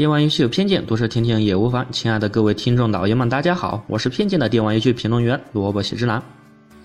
电玩游戏有偏见，多说听听也无妨。亲爱的各位听众老爷们，大家好，我是偏见的电玩游戏评论员萝卜喜之郎。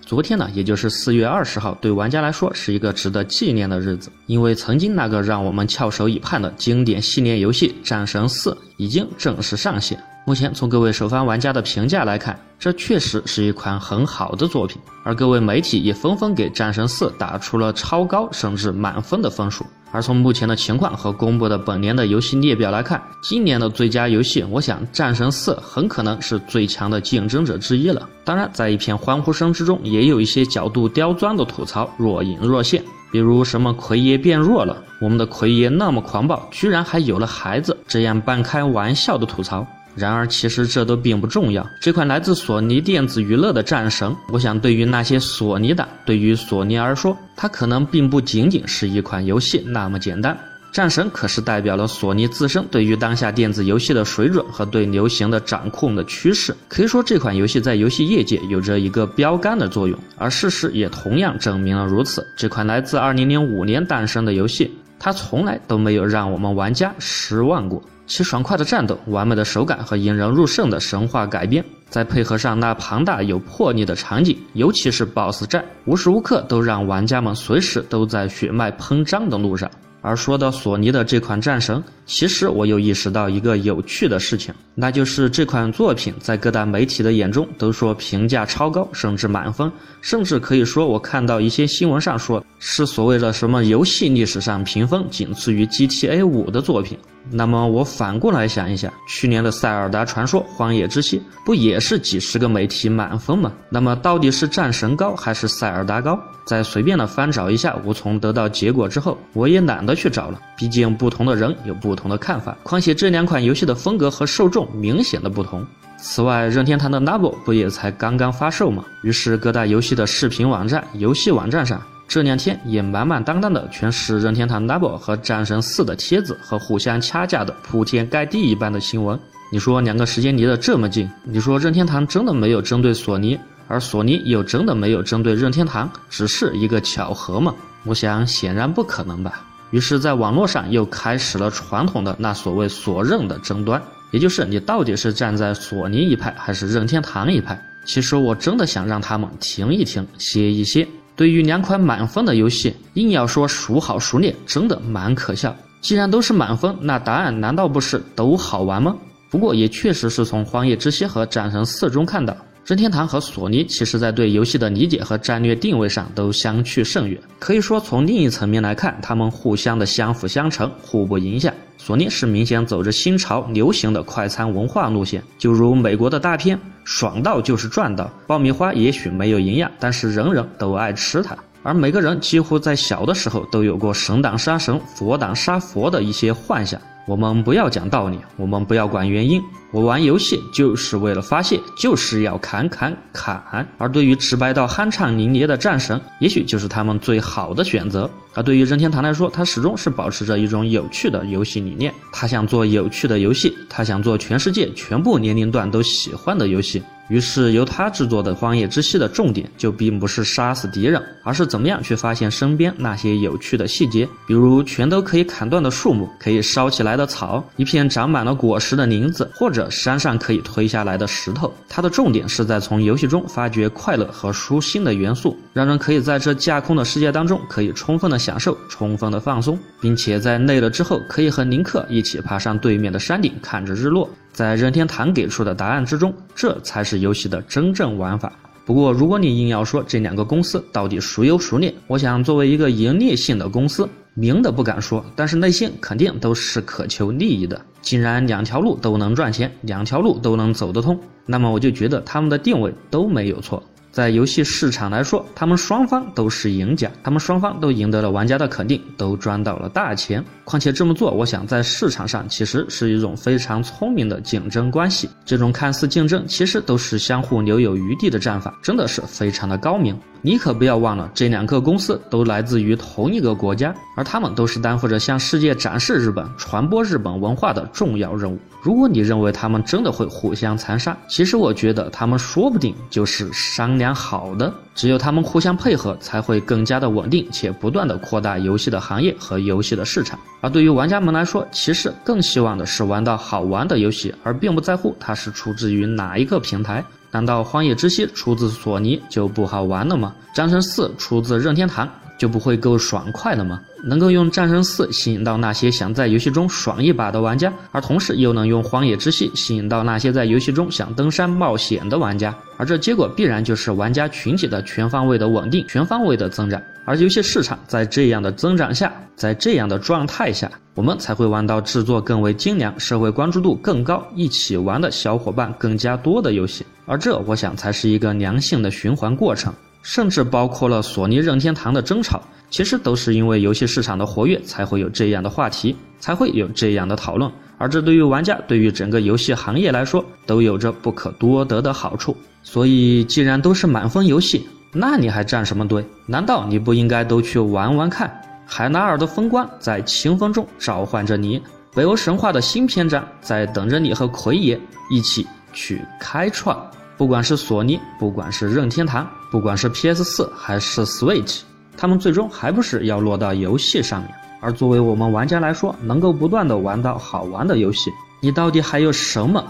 昨天呢，也就是四月二十号，对玩家来说是一个值得纪念的日子，因为曾经那个让我们翘首以盼的经典系列游戏《战神四》已经正式上线。目前从各位首发玩家的评价来看，这确实是一款很好的作品，而各位媒体也纷纷给《战神四》打出了超高甚至满分的分数。而从目前的情况和公布的本年的游戏列表来看，今年的最佳游戏，我想《战神四》很可能是最强的竞争者之一了。当然，在一片欢呼声之中，也有一些角度刁钻的吐槽若隐若现，比如什么奎爷变弱了，我们的奎爷那么狂暴，居然还有了孩子，这样半开玩笑的吐槽。然而，其实这都并不重要。这款来自索尼电子娱乐的战神，我想对于那些索尼党，对于索尼而说，它可能并不仅仅是一款游戏那么简单。战神可是代表了索尼自身对于当下电子游戏的水准和对流行的掌控的趋势。可以说，这款游戏在游戏业界有着一个标杆的作用，而事实也同样证明了如此。这款来自2005年诞生的游戏，它从来都没有让我们玩家失望过。其爽快的战斗、完美的手感和引人入胜的神话改编，再配合上那庞大有魄力的场景，尤其是 BOSS 战，无时无刻都让玩家们随时都在血脉喷张的路上。而说到索尼的这款战神，其实我又意识到一个有趣的事情，那就是这款作品在各大媒体的眼中都说评价超高，甚至满分，甚至可以说我看到一些新闻上说是所谓的什么游戏历史上评分仅次于 GTA 五的作品。那么我反过来想一想，去年的《塞尔达传说：荒野之息》不也是几十个媒体满分吗？那么到底是战神高还是塞尔达高？在随便的翻找一下，无从得到结果之后，我也懒得去找了。毕竟不同的人有不同的看法，况且这两款游戏的风格和受众明显的不同。此外，任天堂的 Noble 不也才刚刚发售吗？于是各大游戏的视频网站、游戏网站上。这两天也满满当当的全是任天堂 Double 和战神四的帖子和互相掐架的铺天盖地一般的新闻。你说两个时间离得这么近，你说任天堂真的没有针对索尼，而索尼又真的没有针对任天堂，只是一个巧合吗？我想显然不可能吧。于是，在网络上又开始了传统的那所谓索任的争端，也就是你到底是站在索尼一派还是任天堂一派？其实我真的想让他们停一停，歇一歇。对于两款满分的游戏，硬要说孰好孰劣，真的蛮可笑。既然都是满分，那答案难道不是都好玩吗？不过也确实是从《荒野之息》和《战神四》中看到，任天堂和索尼其实在对游戏的理解和战略定位上都相去甚远。可以说，从另一层面来看，他们互相的相辅相成，互不影响。索尼是明显走着新潮流行的快餐文化路线，就如美国的大片，爽到就是赚到。爆米花也许没有营养，但是人人都爱吃它。而每个人几乎在小的时候都有过神挡杀神，佛挡杀佛的一些幻想。我们不要讲道理，我们不要管原因。我玩游戏就是为了发泄，就是要砍砍砍。而对于直白到酣畅淋漓的战神，也许就是他们最好的选择。而对于任天堂来说，他始终是保持着一种有趣的游戏理念。他想做有趣的游戏，他想做全世界全部年龄段都喜欢的游戏。于是，由他制作的《荒野之息》的重点就并不是杀死敌人，而是怎么样去发现身边那些有趣的细节，比如全都可以砍断的树木，可以烧起来的草，一片长满了果实的林子，或者山上可以推下来的石头。它的重点是在从游戏中发掘快乐和舒心的元素，让人可以在这架空的世界当中可以充分的享受、充分的放松，并且在累了之后可以和林克一起爬上对面的山顶，看着日落。在任天堂给出的答案之中，这才是游戏的真正玩法。不过，如果你硬要说这两个公司到底孰优孰劣，我想作为一个盈利性的公司，明的不敢说，但是内心肯定都是渴求利益的。既然两条路都能赚钱，两条路都能走得通，那么我就觉得他们的定位都没有错。在游戏市场来说，他们双方都是赢家，他们双方都赢得了玩家的肯定，都赚到了大钱。况且这么做，我想在市场上其实是一种非常聪明的竞争关系。这种看似竞争，其实都是相互留有余地的战法，真的是非常的高明。你可不要忘了，这两个公司都来自于同一个国家，而他们都是担负着向世界展示日本、传播日本文化的重要任务。如果你认为他们真的会互相残杀，其实我觉得他们说不定就是商量。加好的。只有他们互相配合，才会更加的稳定且不断的扩大游戏的行业和游戏的市场。而对于玩家们来说，其实更希望的是玩到好玩的游戏，而并不在乎它是出自于哪一个平台。难道《荒野之息》出自索尼就不好玩了吗？《战神四》出自任天堂就不会够爽快了吗？能够用《战神四》吸引到那些想在游戏中爽一把的玩家，而同时又能用《荒野之息》吸引到那些在游戏中想登山冒险的玩家，而这结果必然就是玩家群体的全方位的稳定、全方位的增长。而游戏市场在这样的增长下，在这样的状态下，我们才会玩到制作更为精良、社会关注度更高、一起玩的小伙伴更加多的游戏。而这，我想才是一个良性的循环过程，甚至包括了索尼、任天堂的争吵。其实都是因为游戏市场的活跃，才会有这样的话题，才会有这样的讨论。而这对于玩家，对于整个游戏行业来说，都有着不可多得的好处。所以，既然都是满分游戏，那你还站什么队？难道你不应该都去玩玩看？海纳尔的风光在清风中召唤着你，北欧神话的新篇章在等着你和奎爷一起去开创。不管是索尼，不管是任天堂，不管是 PS 四还是 Switch。他们最终还不是要落到游戏上面？而作为我们玩家来说，能够不断的玩到好玩的游戏，你到底还有什么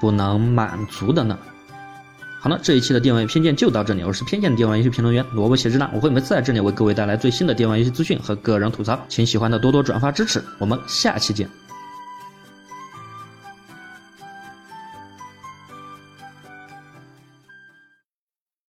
不能满足的呢？好了，这一期的电玩偏见就到这里，我是偏见的电玩游戏评论员萝卜写之男，我会每次在这里为各位带来最新的电玩游戏资讯和个人吐槽，请喜欢的多多转发支持，我们下期见。